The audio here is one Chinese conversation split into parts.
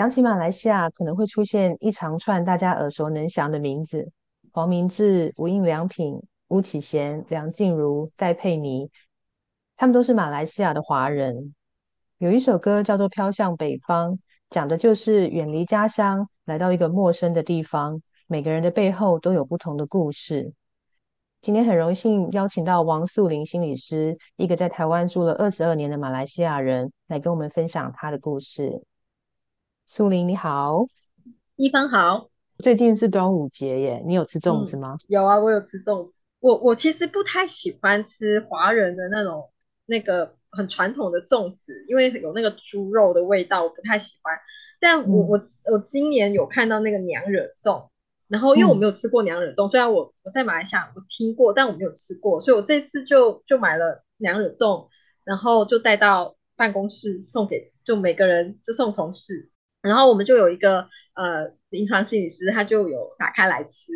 想起马来西亚，可能会出现一长串大家耳熟能详的名字：黄明志、无印良品、巫启贤、梁静茹、戴佩妮，他们都是马来西亚的华人。有一首歌叫做《飘向北方》，讲的就是远离家乡，来到一个陌生的地方。每个人的背后都有不同的故事。今天很荣幸邀请到王素玲心理师，一个在台湾住了二十二年的马来西亚人，来跟我们分享他的故事。素玲你好，一帆好。最近是端午节耶，你有吃粽子吗？有啊，我有吃粽子。我我其实不太喜欢吃华人的那种那个很传统的粽子，因为有那个猪肉的味道，我不太喜欢。但我我我今年有看到那个娘惹粽，然后因为我没有吃过娘惹粽，虽然我我在马来西亚我听过，但我没有吃过，所以我这次就就买了娘惹粽，然后就带到办公室送给就每个人就送同事。然后我们就有一个呃临床心理师，他就有打开来吃。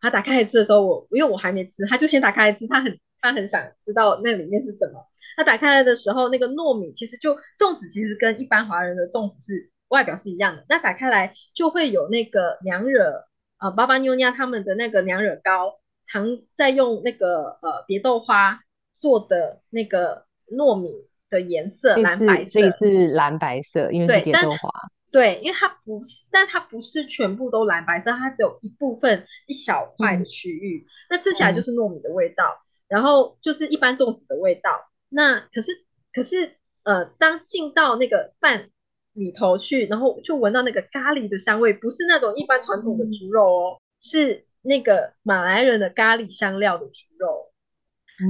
他打开来吃的时候，我因为我还没吃，他就先打开来吃。他很他很想知道那里面是什么。他打开来的时候，那个糯米其实就粽子其实跟一般华人的粽子是外表是一样的。那打开来就会有那个娘惹呃巴巴妞妞他们的那个娘惹糕，常在用那个呃蝶豆花做的那个糯米的颜色蓝白色，所以是蓝白色，因为是蝶豆花。对，因为它不是，但它不是全部都蓝白色，它只有一部分一小块的区域，那吃起来就是糯米的味道，然后就是一般粽子的味道。那可是可是呃，当进到那个饭里头去，然后就闻到那个咖喱的香味，不是那种一般传统的猪肉哦，是那个马来人的咖喱香料的猪肉，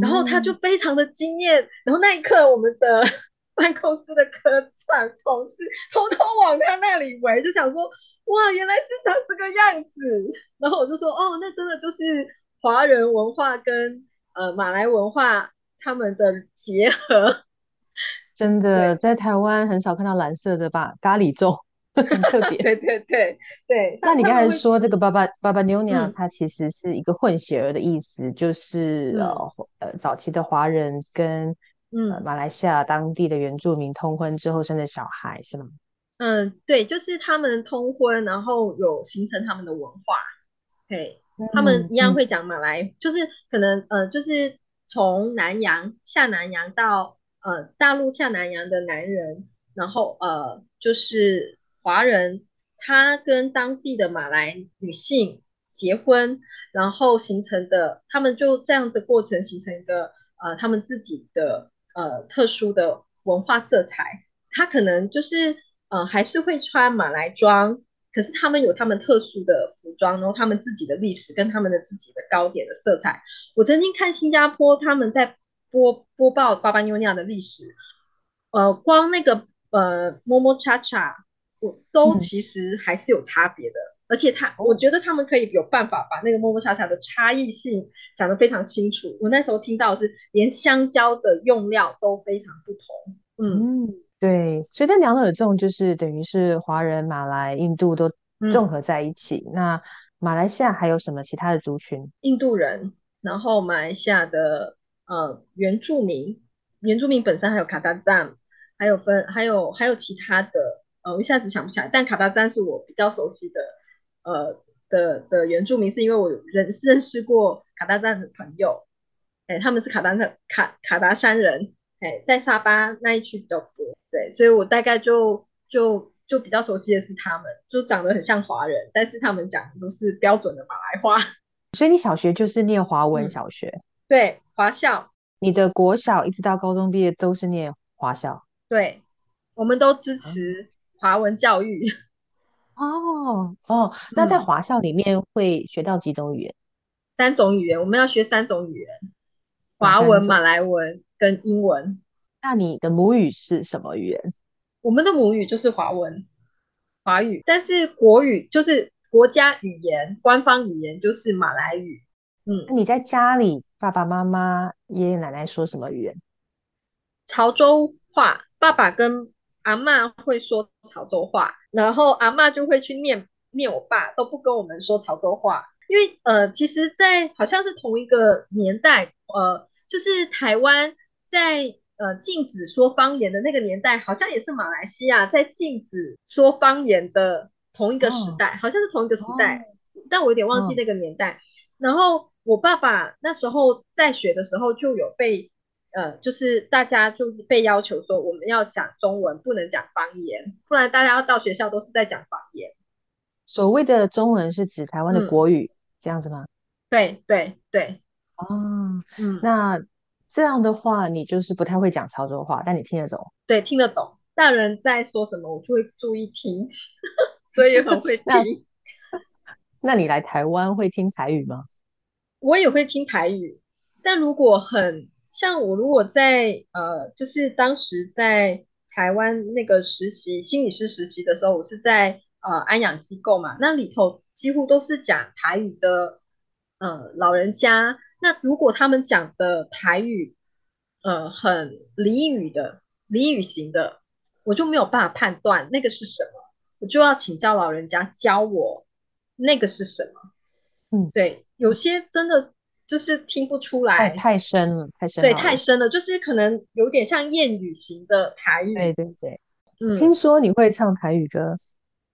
然后他就非常的惊艳，然后那一刻我们的。办公室的科长同事偷偷往他那里围，就想说：哇，原来是长这个样子。然后我就说：哦，那真的就是华人文化跟呃马来文化他们的结合。真的，在台湾很少看到蓝色的吧？咖喱粽 很特别。对对对对。那你刚才说这个“巴巴巴巴妞妞”，它其实是一个混血儿的意思，就是呃呃早期的华人跟。嗯，马来西亚当地的原住民通婚之后生的小孩是吗？嗯，对，就是他们通婚，然后有形成他们的文化。对，他们一样会讲马来，就是可能呃，就是从南洋下南洋到呃大陆下南洋的男人，然后呃就是华人，他跟当地的马来女性结婚，然后形成的，他们就这样的过程形成一个呃他们自己的。呃，特殊的文化色彩，他可能就是呃，还是会穿马来装，可是他们有他们特殊的服装，然后他们自己的历史跟他们的自己的糕点的色彩。我曾经看新加坡他们在播播报巴巴妞妞的历史，呃，光那个呃摸摸叉叉，我都其实还是有差别的。而且他，我觉得他们可以有办法把那个摸摸查查的差异性讲得非常清楚。我那时候听到是连香蕉的用料都非常不同。嗯，对，所以这两者种就是等于是华人、马来、印度都综合在一起。那马来西亚还有什么其他的族群？印度人，然后马来西亚的呃原住民，原住民本身还有卡达赞，还有分还有还有其他的，呃，我一下子想不起来。但卡达赞是我比较熟悉的。呃的的原住民是因为我认认识过卡达赞的朋友，哎，他们是卡达山卡卡达山人，哎，在沙巴那一区比较多，对，所以我大概就就就比较熟悉的是他们，就长得很像华人，但是他们讲的都是标准的马来话。所以你小学就是念华文小学，对，华校。你的国小一直到高中毕业都是念华校，对，我们都支持华文教育。哦哦，那在华校里面会学到几种语言？三种语言，我们要学三种语言：华文、马来文跟英文。那你的母语是什么语言？我们的母语就是华文、华语，但是国语就是国家语言，官方语言就是马来语。嗯，那你在家里，爸爸妈妈、爷爷奶奶说什么语言？潮州话。爸爸跟阿妈会说潮州话，然后阿妈就会去念念我爸，都不跟我们说潮州话，因为呃，其实，在好像是同一个年代，呃，就是台湾在呃禁止说方言的那个年代，好像也是马来西亚在禁止说方言的同一个时代，好像是同一个时代，但我有点忘记那个年代。然后我爸爸那时候在学的时候就有被。呃，就是大家就被要求说，我们要讲中文，不能讲方言，不然大家要到学校都是在讲方言。所谓的中文是指台湾的国语，这样子吗？对对对。哦，嗯，那这样的话，你就是不太会讲潮州话，但你听得懂？对，听得懂。大人在说什么，我就会注意听，所以很会 听。那你来台湾会听台语吗？我也会听台语，但如果很。像我如果在呃，就是当时在台湾那个实习心理师实习的时候，我是在呃安养机构嘛，那里头几乎都是讲台语的呃老人家。那如果他们讲的台语呃很俚语的俚语型的，我就没有办法判断那个是什么，我就要请教老人家教我那个是什么。嗯，对，有些真的。就是听不出来，太深了，太深。对，太深了，就是可能有点像谚语型的台语。对对对，嗯。听说你会唱台语歌？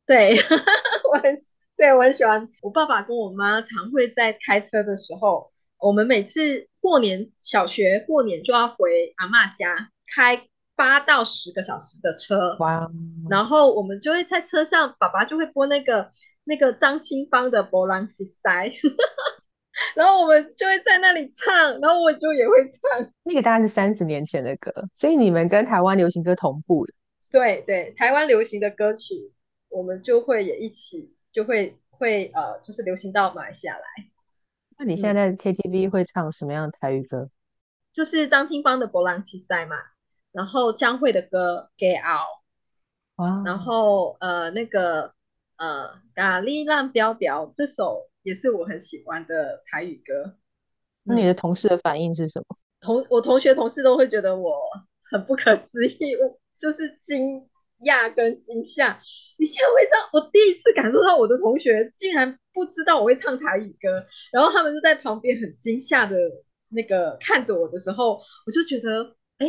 对，我很对我很喜欢。我爸爸跟我妈常会在开车的时候，我们每次过年小学过年就要回阿妈家，开八到十个小时的车。哇！然后我们就会在车上，爸爸就会播那个那个张清芳的《波浪西塞》。然后我们就会在那里唱，然后我就也会唱。那个大概是三十年前的歌，所以你们跟台湾流行歌同步的。对对，台湾流行的歌曲，我们就会也一起，就会会呃，就是流行到马来西亚来。那你现在在 KTV 会唱什么样的台语歌？就是张清芳的《博朗奇赛》嘛，然后江蕙的歌《Get Out》，然后呃那个呃《咖喱浪标标》这首。也是我很喜欢的台语歌。那你的同事的反应是什么？同我同学同事都会觉得我很不可思议，就是惊讶跟惊吓。你竟然会唱？我第一次感受到我的同学竟然不知道我会唱台语歌，然后他们就在旁边很惊吓的那个看着我的时候，我就觉得，哎，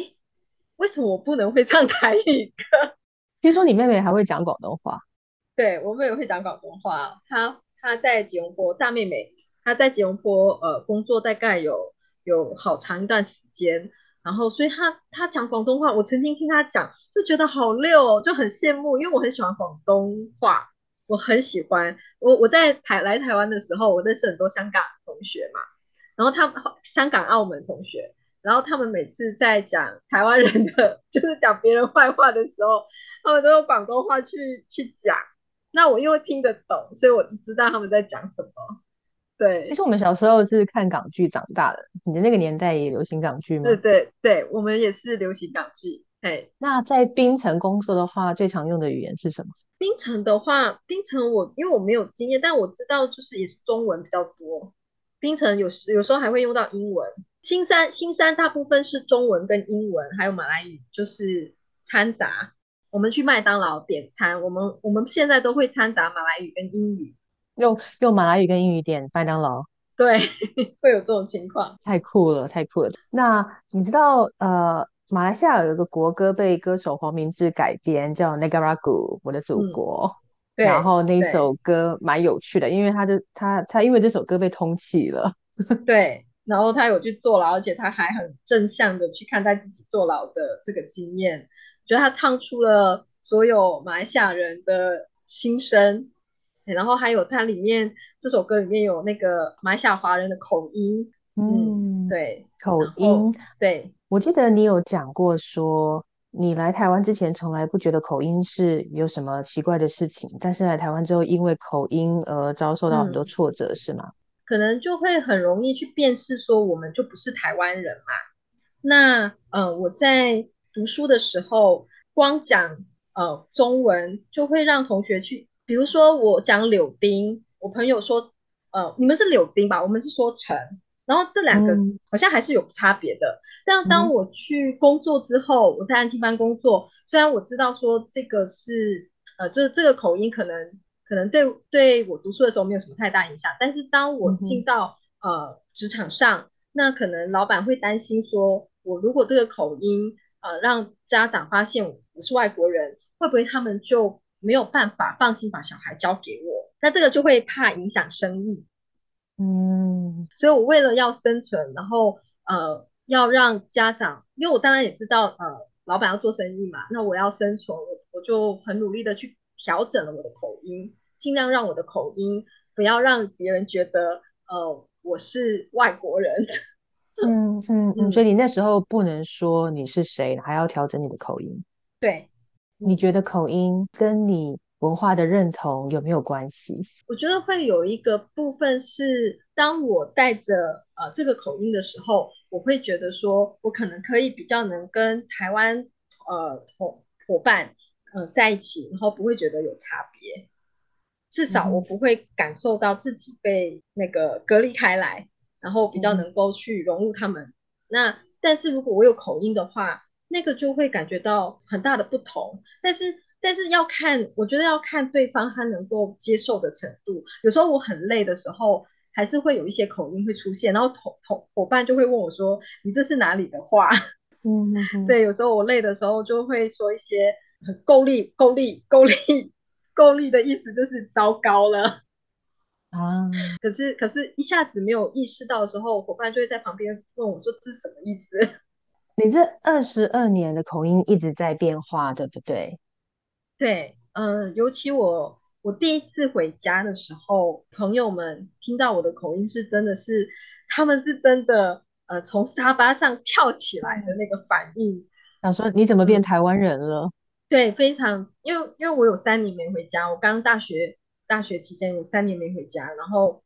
为什么我不能会唱台语歌？听说你妹妹还会讲广东话？对我妹妹会讲广东话，她。她在吉隆坡，大妹妹，她在吉隆坡呃工作大概有有好长一段时间，然后所以她她讲广东话，我曾经听她讲就觉得好溜，哦就很羡慕，因为我很喜欢广东话，我很喜欢我我在台来台湾的时候，我认识很多香港同学嘛，然后他们香港澳门同学，然后他们每次在讲台湾人的 就是讲别人坏话的时候，他们都用广东话去去讲。那我因为听得懂，所以我就知道他们在讲什么。对，其实我们小时候是看港剧长大的，你的那个年代也流行港剧吗？对对对，我们也是流行港剧。哎，那在槟城工作的话，最常用的语言是什么？槟城的话，槟城我因为我没有经验，但我知道就是也是中文比较多。槟城有时有时候还会用到英文。新山新山大部分是中文跟英文，还有马来语，就是掺杂。我们去麦当劳点餐，我们我们现在都会掺杂马来语跟英语，用用马来语跟英语点麦当劳，对，会有这种情况，太酷了，太酷了。那你知道呃，马来西亚有一个国歌被歌手黄明志改编，叫《Negara Gu》，我的祖国。然后那首歌蛮有趣的，因为他的他他因为这首歌被通缉了，对，然后他有去坐牢，而且他还很正向的去看待自己坐牢的这个经验。觉得他唱出了所有马来西亚人的心声，然后还有它里面这首歌里面有那个马来西亚华人的口音，嗯，对，口音，对我记得你有讲过说，你来台湾之前从来不觉得口音是有什么奇怪的事情，但是来台湾之后因为口音而遭受到很多挫折，是吗？可能就会很容易去辨识说我们就不是台湾人嘛。那呃，我在。读书的时候，光讲呃中文就会让同学去，比如说我讲柳丁，我朋友说，呃，你们是柳丁吧？我们是说橙，然后这两个好像还是有差别的。但当我去工作之后，我在安庆班工作，虽然我知道说这个是呃，就是这个口音可能可能对对我读书的时候没有什么太大影响，但是当我进到呃职场上，那可能老板会担心说，我如果这个口音。呃让家长发现我是外国人，会不会他们就没有办法放心把小孩交给我？那这个就会怕影响生意。嗯，所以我为了要生存，然后呃要让家长，因为我当然也知道呃老板要做生意嘛，那我要生存，我我就很努力的去调整了我的口音，尽量让我的口音不要让别人觉得呃我是外国人。嗯嗯嗯，所以你那时候不能说你是谁，还要调整你的口音。对，你觉得口音跟你文化的认同有没有关系？我觉得会有一个部分是，当我带着呃这个口音的时候，我会觉得说我可能可以比较能跟台湾呃同伙伴呃在一起，然后不会觉得有差别，至少我不会感受到自己被那个隔离开来。然后比较能够去融入他们。那但是如果我有口音的话，那个就会感觉到很大的不同。但是但是要看，我觉得要看对方他能够接受的程度。有时候我很累的时候，还是会有一些口音会出现，然后同同伙伴就会问我说：“你这是哪里的话？”嗯，对，有时候我累的时候就会说一些很够力、够力、够力、够力的意思，就是糟糕了。啊，可是可是一下子没有意识到的时候，伙伴就会在旁边问我说：“这是什么意思？” 你这二十二年的口音一直在变化，对不对？对，嗯，尤其我我第一次回家的时候，朋友们听到我的口音是真的是，他们是真的呃从沙发上跳起来的那个反应，想说你怎么变台湾人了？对，非常，因为因为我有三年没回家，我刚大学。大学期间有三年没回家，然后，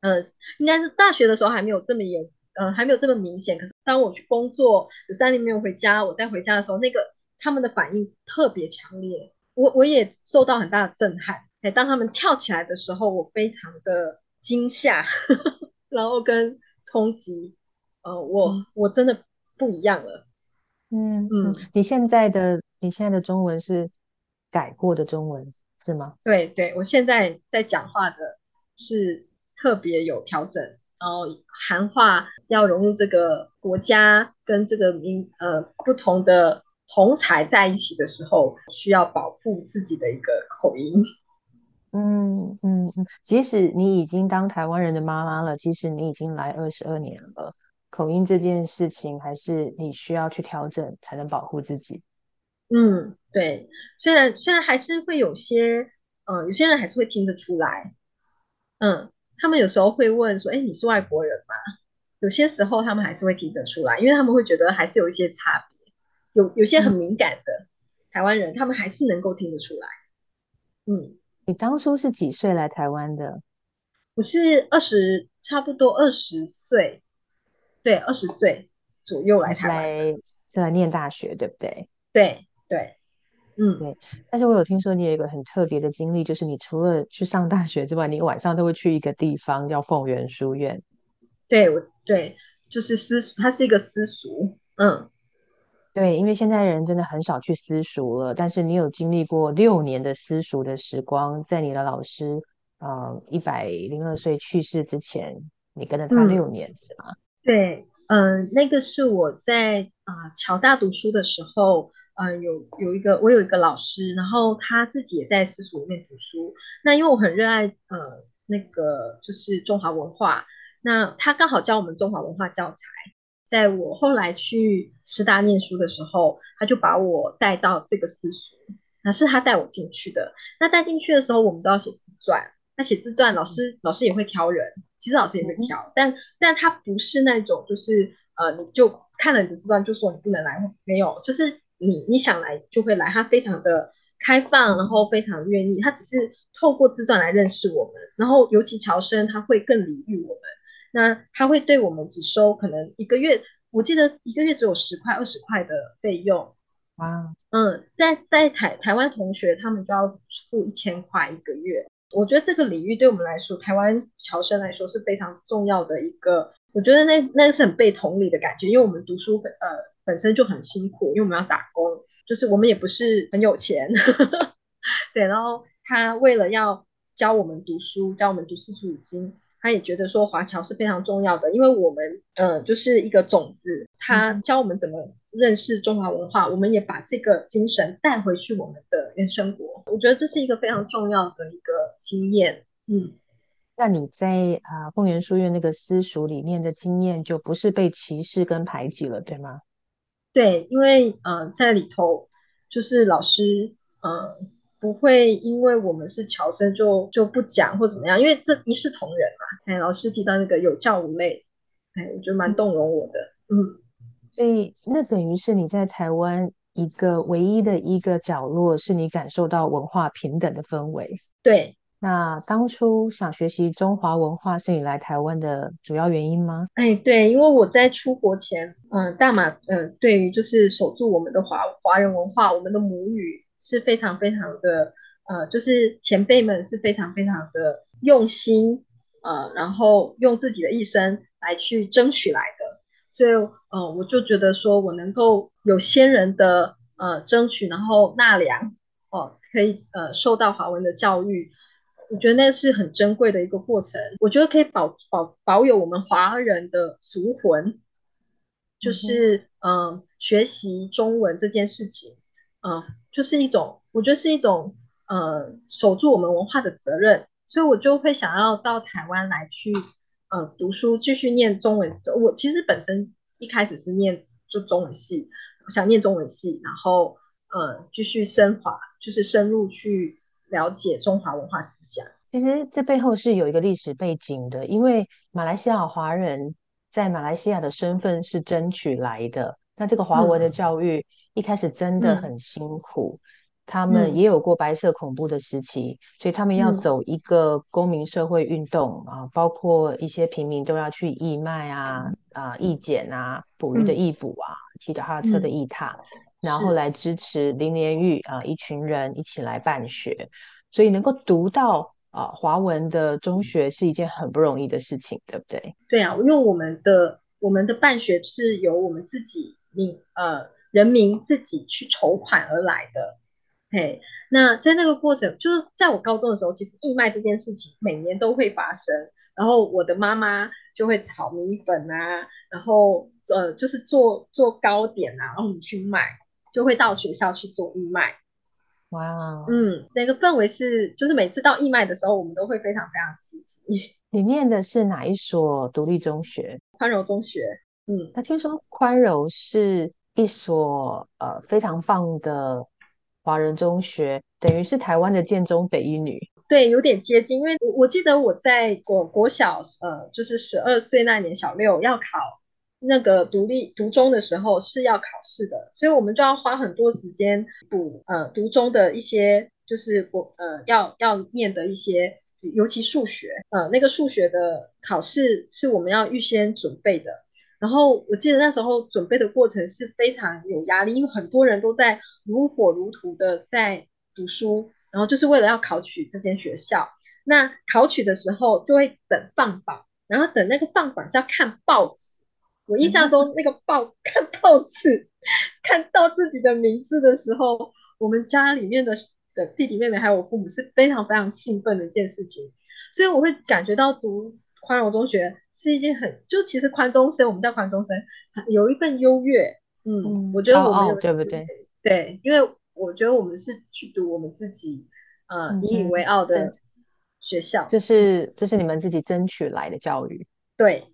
呃，应该是大学的时候还没有这么严，呃，还没有这么明显。可是当我去工作有三年没有回家，我再回家的时候，那个他们的反应特别强烈，我我也受到很大的震撼。哎，当他们跳起来的时候，我非常的惊吓，然后跟冲击，呃，我我真的不一样了。嗯嗯，你现在的你现在的中文是改过的中文。是吗？对对，我现在在讲话的是特别有调整，然后韩话要融入这个国家跟这个民呃不同的同才在一起的时候，需要保护自己的一个口音。嗯嗯嗯，即使你已经当台湾人的妈妈了，即使你已经来二十二年了，口音这件事情还是你需要去调整，才能保护自己。嗯，对，虽然虽然还是会有些，嗯，有些人还是会听得出来，嗯，他们有时候会问说，哎，你是外国人吗？有些时候他们还是会听得出来，因为他们会觉得还是有一些差别，有有些很敏感的台湾人，他们还是能够听得出来。嗯，你当初是几岁来台湾的？我是二十，差不多二十岁，对，二十岁左右来台湾，是来念大学，对不对？对。对，嗯，对，但是我有听说你有一个很特别的经历，就是你除了去上大学之外，你晚上都会去一个地方叫凤园书院。对，我对，就是私塾，它是一个私塾，嗯，对，因为现在人真的很少去私塾了，但是你有经历过六年的私塾的时光，在你的老师呃一百零二岁去世之前，你跟了他六年是吗？对，嗯，那个是我在啊乔大读书的时候。嗯，有有一个，我有一个老师，然后他自己也在私塾里面读书。那因为我很热爱呃那个就是中华文化，那他刚好教我们中华文化教材。在我后来去师大念书的时候，他就把我带到这个私塾，那是他带我进去的。那带进去的时候，我们都要写自传。那写自传，老师老师也会挑人，其实老师也会挑，但但他不是那种就是呃你就看了你的自传就说你不能来，没有，就是。你你想来就会来，他非常的开放，然后非常愿意。他只是透过自传来认识我们，然后尤其乔生他会更礼遇我们。那他会对我们只收可能一个月，我记得一个月只有十块二十块的费用。哇，嗯，在在台台湾同学他们就要付一千块一个月。我觉得这个礼遇对我们来说，台湾侨生来说是非常重要的一个。我觉得那那是很被同理的感觉，因为我们读书呃。本身就很辛苦，因为我们要打工，就是我们也不是很有钱，对。然后他为了要教我们读书，教我们读四书五经，他也觉得说华侨是非常重要的，因为我们呃就是一个种子，他教我们怎么认识中华文化，我们也把这个精神带回去我们的原生国。我觉得这是一个非常重要的一个经验。嗯，那你在啊凤园书院那个私塾里面的经验，就不是被歧视跟排挤了，对吗？对，因为呃，在里头就是老师呃不会因为我们是侨生就就不讲或怎么样，因为这一视同仁嘛。哎，老师提到那个有教无类，哎，我觉得蛮动容我的。嗯，所以那等于是你在台湾一个唯一的一个角落，是你感受到文化平等的氛围。对。那当初想学习中华文化是你来台湾的主要原因吗？哎，对，因为我在出国前，嗯，大马，嗯，对于就是守住我们的华华人文化，我们的母语是非常非常的，呃，就是前辈们是非常非常的用心，呃，然后用自己的一生来去争取来的，所以，呃，我就觉得说我能够有先人的呃争取，然后纳凉，哦，可以呃受到华文的教育。我觉得那是很珍贵的一个过程。我觉得可以保保保有我们华人的族魂，就是嗯，学习中文这件事情，嗯，就是一种，我觉得是一种呃，守住我们文化的责任。所以我就会想要到台湾来去呃读书，继续念中文。我其实本身一开始是念就中文系，想念中文系，然后呃继续升华，就是深入去。了解中华文化思想，其实这背后是有一个历史背景的。因为马来西亚华人在马来西亚的身份是争取来的，那这个华文的教育一开始真的很辛苦，他们也有过白色恐怖的时期，所以他们要走一个公民社会运动啊，包括一些平民都要去义卖啊、啊义剪啊、捕鱼的义捕啊、骑脚踏车的义踏。然后来支持林连玉啊，一群人一起来办学，所以能够读到啊华文的中学是一件很不容易的事情，对不对？对啊，因为我们的我们的办学是由我们自己民呃人民自己去筹款而来的。嘿，那在那个过程，就是在我高中的时候，其实义卖这件事情每年都会发生，然后我的妈妈就会炒米粉啊，然后呃就是做做糕点啊，然后我们去卖。就会到学校去做义卖，哇，嗯，那个氛围是，就是每次到义卖的时候，我们都会非常非常积极。你念的是哪一所独立中学？宽柔中学。嗯，那听说宽柔是一所呃非常棒的华人中学，等于是台湾的建中北一女。对，有点接近，因为我我记得我在国国小，呃，就是十二岁那年，小六要考。那个独立读中的时候是要考试的，所以我们就要花很多时间补呃读中的一些就是我呃要要念的一些，尤其数学呃那个数学的考试是我们要预先准备的。然后我记得那时候准备的过程是非常有压力，因为很多人都在如火如荼的在读书，然后就是为了要考取这间学校。那考取的时候就会等放榜，然后等那个放榜是要看报纸。我印象中，那个报 看报纸，看到自己的名字的时候，我们家里面的的弟弟妹妹还有我父母是非常非常兴奋的一件事情。所以我会感觉到读宽容中学是一件很，就其实宽中生，我们叫宽中生，有一份优越。嗯，我觉得我们有对不对？对，因为我觉得我们是去读我们自己呃引以为傲的学校，这是这是你们自己争取来的教育。对，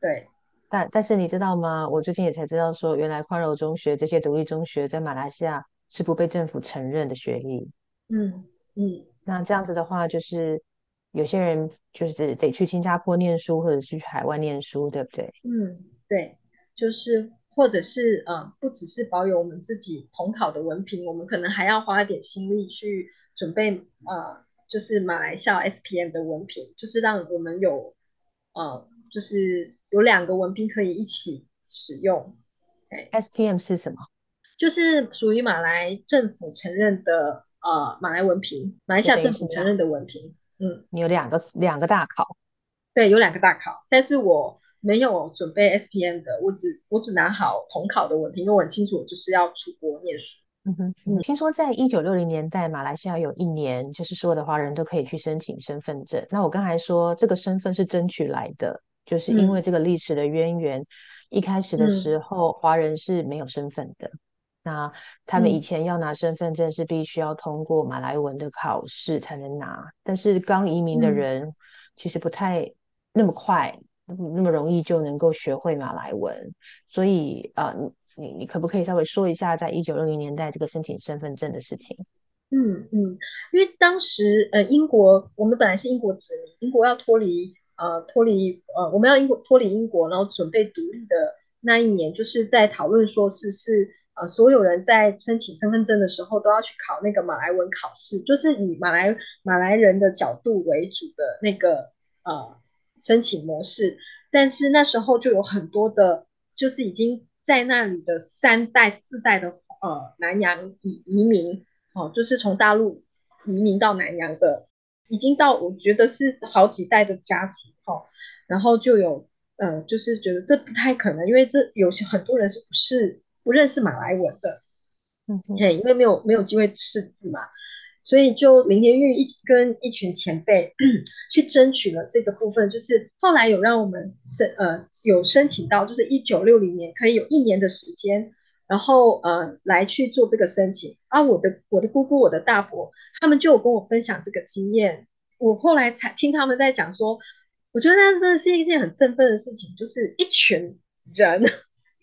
对。但但是你知道吗？我最近也才知道说，原来宽柔中学这些独立中学在马来西亚是不被政府承认的学历。嗯嗯，那这样子的话，就是有些人就是得去新加坡念书，或者是去海外念书，对不对？嗯，对，就是或者是呃，不只是保有我们自己统考的文凭，我们可能还要花一点心力去准备呃，就是马来西亚 SPM 的文凭，就是让我们有呃，就是。有两个文凭可以一起使用。SPM 是什么？就是属于马来政府承认的呃马来文凭，马来西亚政府承认的文凭。嗯，你有两个两个大考。对，有两个大考，但是我没有准备 SPM 的，我只我只拿好统考的文凭，因为我很清楚我就是要出国念书。嗯哼，嗯，听说在一九六零年代，马来西亚有一年，就是所有的华人都可以去申请身份证。那我刚才说这个身份是争取来的。就是因为这个历史的渊源，一开始的时候，华人是没有身份的。那他们以前要拿身份证是必须要通过马来文的考试才能拿，但是刚移民的人其实不太那么快，那么容易就能够学会马来文。所以啊，你你可不可以稍微说一下，在一九六零年代这个申请身份证的事情？嗯嗯，因为当时呃，英国我们本来是英国殖民，英国要脱离呃脱离呃，我们要英国脱离英国，然后准备独立的那一年，就是在讨论说是不是。呃，所有人在申请身份证的时候都要去考那个马来文考试，就是以马来马来人的角度为主的那个呃申请模式。但是那时候就有很多的，就是已经在那里的三代四代的呃南洋移移民哦，就是从大陆移民到南洋的，已经到我觉得是好几代的家族哈。然后就有呃，就是觉得这不太可能，因为这有些很多人是不是。不认识马来文的，嗯，对因为没有没有机会识字嘛，所以就林连玉一跟一群前辈 去争取了这个部分，就是后来有让我们申呃有申请到，就是一九六零年可以有一年的时间，然后呃来去做这个申请啊。我的我的姑姑我的大伯他们就有跟我分享这个经验，我后来才听他们在讲说，我觉得那真的是一件很振奋的事情，就是一群人。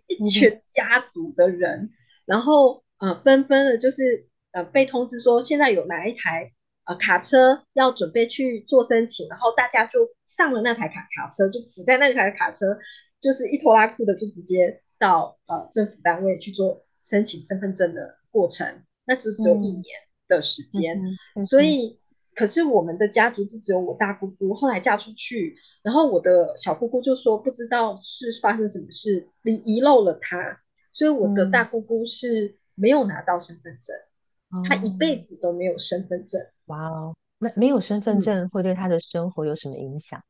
一群家族的人，然后呃纷纷的，就是呃被通知说现在有哪一台呃卡车要准备去做申请，然后大家就上了那台卡卡车，就挤在那台卡车，就是一拖拉库的就直接到呃政府单位去做申请身份证的过程，那只只有一年的时间，所以可是我们的家族就只有我大姑姑后来嫁出去。然后我的小姑姑就说不知道是发生什么事，遗遗漏了她，所以我的大姑姑是没有拿到身份证，她一辈子都没有身份证。哇哦，那没有身份证会对她的生活有什么影响？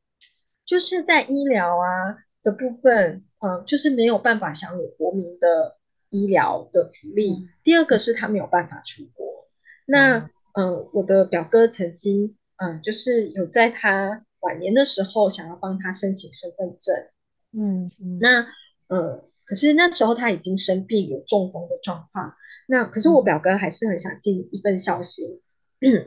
就是在医疗啊的部分，嗯，就是没有办法享有国民的医疗的福利。第二个是他没有办法出国。那嗯，我的表哥曾经嗯，就是有在他。晚年的时候想要帮他申请身份证，嗯，那呃，可是那时候他已经生病，有中风的状况。那可是我表哥还是很想尽一份孝心，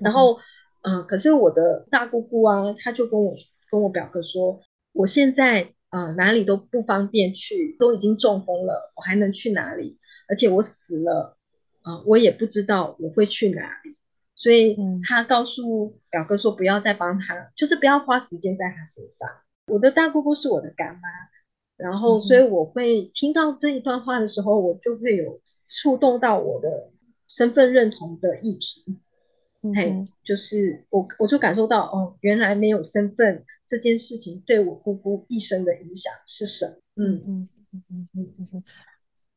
然后嗯，可是我的大姑姑啊，她就跟我跟我表哥说，我现在啊哪里都不方便去，都已经中风了，我还能去哪里？而且我死了啊，我也不知道我会去哪里。所以他告诉表哥说：“不要再帮他，就是不要花时间在他身上。”我的大姑姑是我的干妈，然后所以我会听到这一段话的时候，我就会有触动到我的身份认同的议题。嘿，就是我我就感受到哦，原来没有身份这件事情对我姑姑一生的影响是什么？嗯嗯嗯嗯嗯，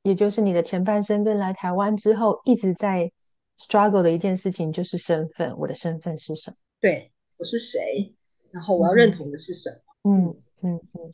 也就是你的前半生跟来台湾之后一直在。struggle 的一件事情就是身份，我的身份是什么？对我是谁？然后我要认同的是什么？嗯嗯嗯。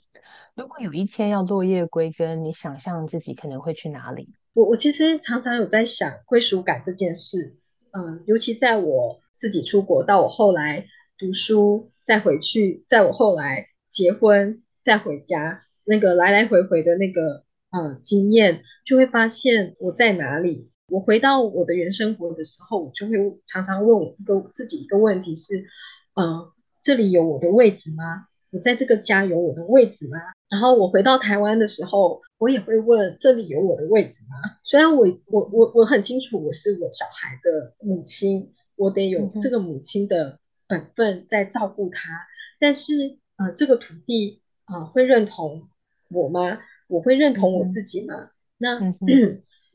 如果有一天要落叶归根，你想象自己可能会去哪里？我我其实常常有在想归属感这件事。嗯，尤其在我自己出国，到我后来读书，再回去，在我后来结婚，再回家，那个来来回回的那个呃经验，就会发现我在哪里。我回到我的原生活的时候，我就会常常问我一个自己一个问题是：嗯，这里有我的位置吗？我在这个家有我的位置吗？然后我回到台湾的时候，我也会问：这里有我的位置吗？虽然我我我我很清楚我是我小孩的母亲，我得有这个母亲的本分在照顾他，但是呃，这个土地啊，会认同我吗？我会认同我自己吗？那。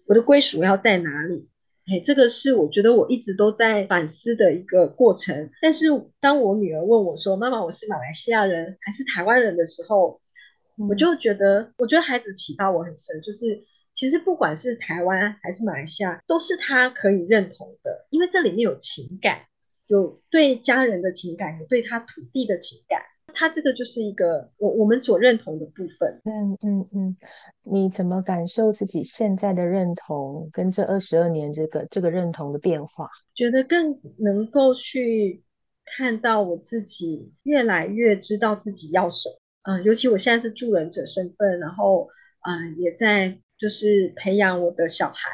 我的归属要在哪里？哎，这个是我觉得我一直都在反思的一个过程。但是当我女儿问我说：“妈妈，我是马来西亚人还是台湾人的时候”，我就觉得，我觉得孩子启发我很深。就是其实不管是台湾还是马来西亚，都是他可以认同的，因为这里面有情感，有对家人的情感，有对他土地的情感。他这个就是一个我我们所认同的部分。嗯嗯嗯，你怎么感受自己现在的认同跟这二十二年这个这个认同的变化？觉得更能够去看到我自己越来越知道自己要什么。嗯，尤其我现在是助人者身份，然后嗯，也在就是培养我的小孩，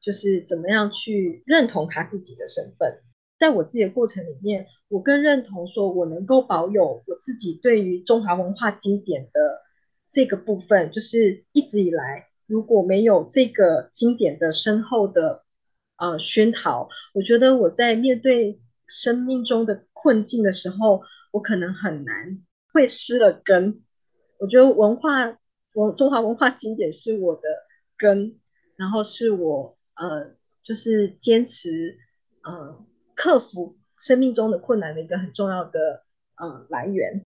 就是怎么样去认同他自己的身份。在我自己的过程里面，我更认同说，我能够保有我自己对于中华文化经典的这个部分，就是一直以来如果没有这个经典的深厚的呃熏陶，我觉得我在面对生命中的困境的时候，我可能很难会失了根。我觉得文化，我中华文化经典是我的根，然后是我呃，就是坚持呃。克服生命中的困难的一个很重要的呃来源。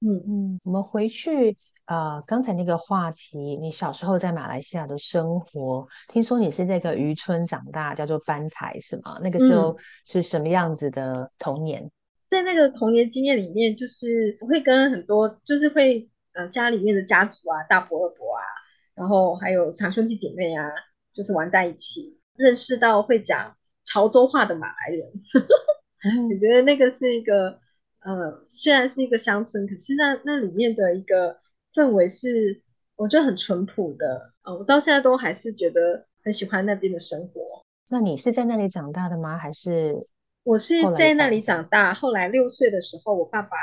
嗯嗯，我们回去呃刚才那个话题，你小时候在马来西亚的生活，听说你是在个渔村长大，叫做班台是吗？那个时候是什么样子的童年？在那个童年经验里面，就是会跟很多就是会呃家里面的家族啊，大伯二伯啊，然后还有堂兄弟姐妹啊，就是玩在一起，认识到会讲。潮州话的马来人，我觉得那个是一个，呃，虽然是一个乡村，可是那那里面的一个氛围是我觉得很淳朴的，呃，我到现在都还是觉得很喜欢那边的生活。那你是在那里长大的吗？还是我是在那里长大？后来六岁的时候，我爸爸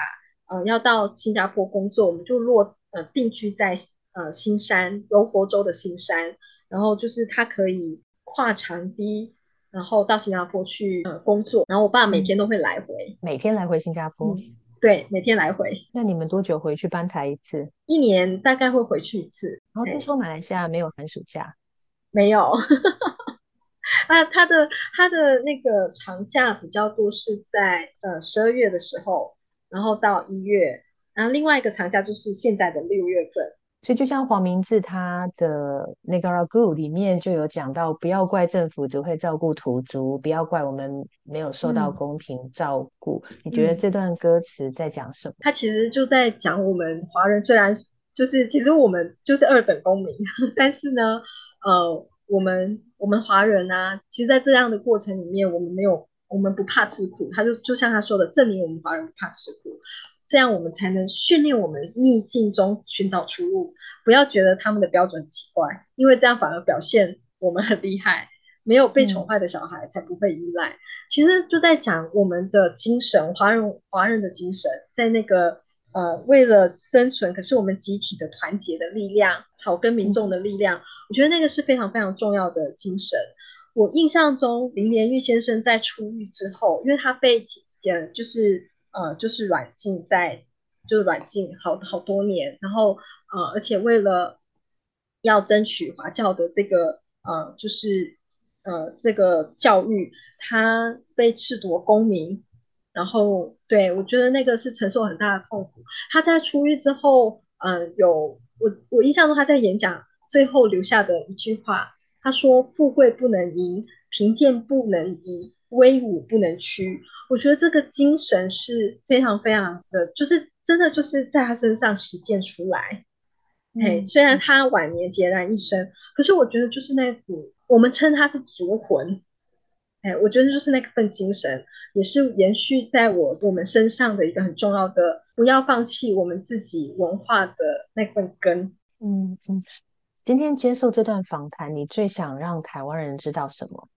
呃要到新加坡工作，我们就落呃定居在呃新山柔佛州的新山，然后就是他可以跨长堤。然后到新加坡去呃工作，然后我爸每天都会来回，每天来回新加坡，对，每天来回。那你们多久回去搬台一次？一年大概会回去一次。然后听说马来西亚没有寒暑假，没有。那，他的他的那个长假比较多是在呃十二月的时候，然后到一月，然后另外一个长假就是现在的六月份。所以，就像黄明志他的那个《Ragu》里面就有讲到，不要怪政府只会照顾土著，不要怪我们没有受到公平照顾。你觉得这段歌词在讲什么？他其实就在讲我们华人，虽然就是其实我们就是二等公民，但是呢，呃，我们我们华人啊，其实，在这样的过程里面，我们没有，我们不怕吃苦。他就就像他说的，证明我们华人不怕吃苦。这样我们才能训练我们逆境中寻找出路，不要觉得他们的标准奇怪，因为这样反而表现我们很厉害。没有被宠坏的小孩才不会依赖。其实就在讲我们的精神，华人华人的精神，在那个呃为了生存，可是我们集体的团结的力量，草根民众的力量，我觉得那个是非常非常重要的精神。我印象中林连玉先生在出狱之后，因为他被检就是。呃，就是软禁在，就是软禁好好多年，然后呃，而且为了要争取华教的这个呃，就是呃这个教育，他被褫夺公民，然后对我觉得那个是承受很大的痛苦。他在出狱之后，嗯，有我我印象中他在演讲最后留下的一句话，他说：“富贵不能淫，贫贱不能移。”威武不能屈，我觉得这个精神是非常非常的，就是真的就是在他身上实践出来。嘿，虽然他晚年孑然一身，可是我觉得就是那股我们称他是族魂。哎，我觉得就是那份精神，也是延续在我我们身上的一个很重要的，不要放弃我们自己文化的那份根。嗯嗯，今天接受这段访谈，你最想让台湾人知道什么？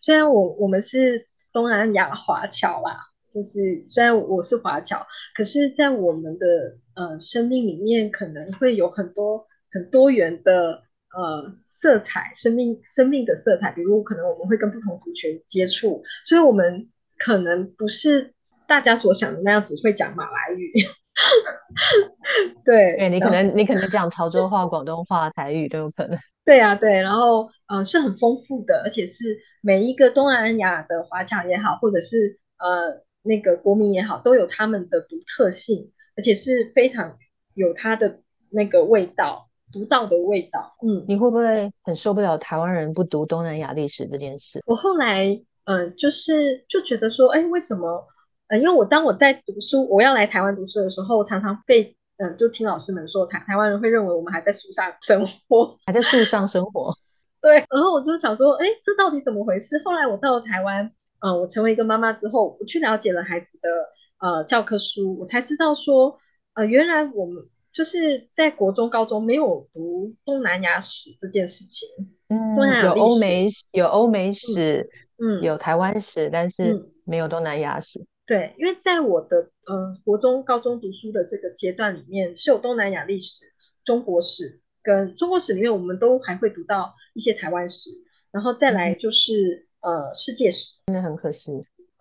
虽然我我们是东南亚华侨啦，就是虽然我是华侨，可是，在我们的呃生命里面，可能会有很多很多元的呃色彩，生命生命的色彩。比如，可能我们会跟不同族群接触，所以我们可能不是大家所想的那样子会讲马来语。对，对你可能你可能讲潮州话、广东话、台语都有可能。对啊，对，然后呃是很丰富的，而且是每一个东南亚的华侨也好，或者是呃那个国民也好，都有他们的独特性，而且是非常有它的那个味道，独到的味道。嗯，你会不会很受不了台湾人不读东南亚历史这件事？我后来嗯就是就觉得说，哎，为什么？呃，因为我当我在读书，我要来台湾读书的时候，常常被嗯，就听老师们说，台台湾人会认为我们还在树上生活，还在树上生活。对，然后我就想说，哎，这到底怎么回事？后来我到了台湾，嗯，我成为一个妈妈之后，我去了解了孩子的呃教科书，我才知道说，呃，原来我们就是在国中、高中没有读东南亚史这件事情。嗯，东南亚有欧美有欧美史，嗯，有台湾史，但是嗯没有东南亚史。对，因为在我的呃国中、高中读书的这个阶段里面，是有东南亚历史、中国史跟中国史里面，我们都还会读到一些台湾史，然后再来就是呃世界史。真的很可惜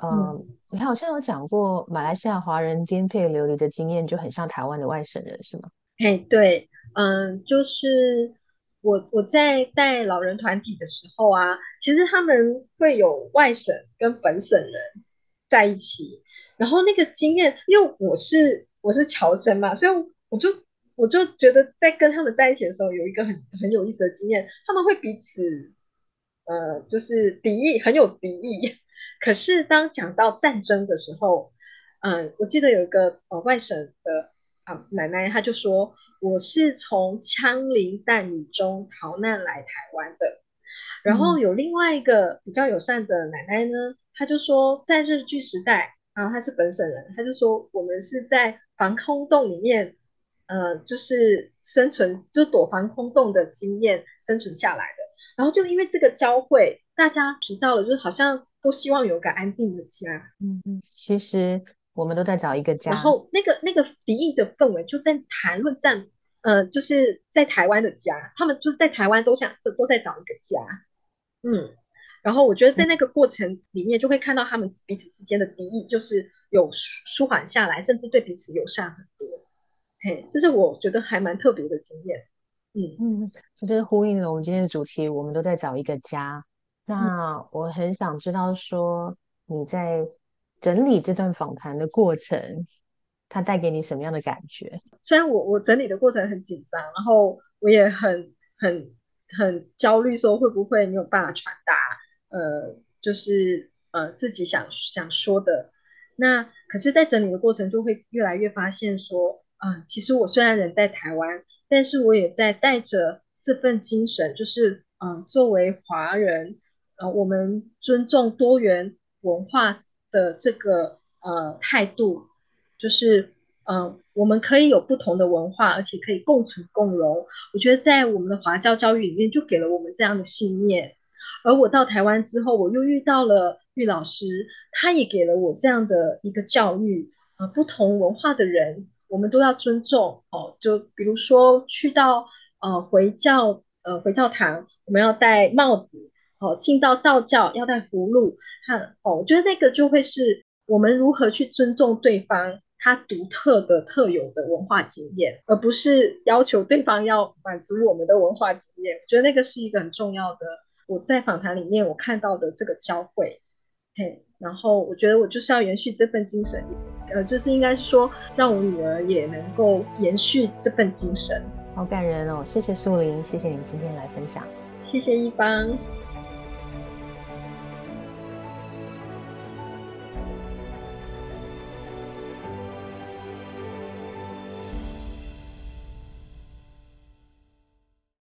嗯，你好像有讲过马来西亚华人颠沛流离的经验，就很像台湾的外省人，是吗？哎，对，嗯，就是我我在带老人团体的时候啊，其实他们会有外省跟本省人在一起，然后那个经验，因为我是我是侨生嘛，所以我就我就觉得在跟他们在一起的时候，有一个很很有意思的经验，他们会彼此呃，就是敌意，很有敌意。可是当讲到战争的时候，嗯，我记得有一个呃外省的啊奶奶，她就说我是从枪林弹雨中逃难来台湾的。然后有另外一个比较友善的奶奶呢，她就说在日据时代，然后他是本省人，他就说我们是在防空洞里面，呃，就是生存，就躲防空洞的经验生存下来的。然后就因为这个交汇，大家提到了，就是好像都希望有个安定的家。嗯嗯，其实我们都在找一个家。然后那个那个敌意的氛围就在谈论战，呃，就是在台湾的家，他们就在台湾都想都在找一个家。嗯，然后我觉得在那个过程里面，就会看到他们彼此之间的敌意，就是有舒舒缓下来，甚至对彼此友善很多。嘿，这是我觉得还蛮特别的经验。嗯嗯，这就是呼应了我们今天的主题，我们都在找一个家。那我很想知道说你在整理这段访谈的过程，它带给你什么样的感觉？虽然我我整理的过程很紧张，然后我也很很很焦虑，说会不会没有办法传达，呃，就是呃自己想想说的。那可是，在整理的过程就会越来越发现说，嗯，其实我虽然人在台湾，但是我也在带着这份精神，就是嗯，作为华人，呃，我们尊重多元文化的这个呃态度，就是呃，我们可以有不同的文化，而且可以共存共荣。我觉得在我们的华教教育里面，就给了我们这样的信念。而我到台湾之后，我又遇到了玉老师，他也给了我这样的一个教育。呃，不同文化的人，我们都要尊重哦。就比如说去到呃回教呃回教堂，我们要戴帽子。哦，进到道教要戴葫芦，看哦，我觉得那个就会是我们如何去尊重对方他独特的特有的文化经验，而不是要求对方要满足我们的文化经验。我觉得那个是一个很重要的。我在访谈里面我看到的这个交汇，嘿，然后我觉得我就是要延续这份精神，呃，就是应该是说让我女儿也能够延续这份精神。好感人哦，谢谢树林，谢谢你今天来分享，谢谢一方。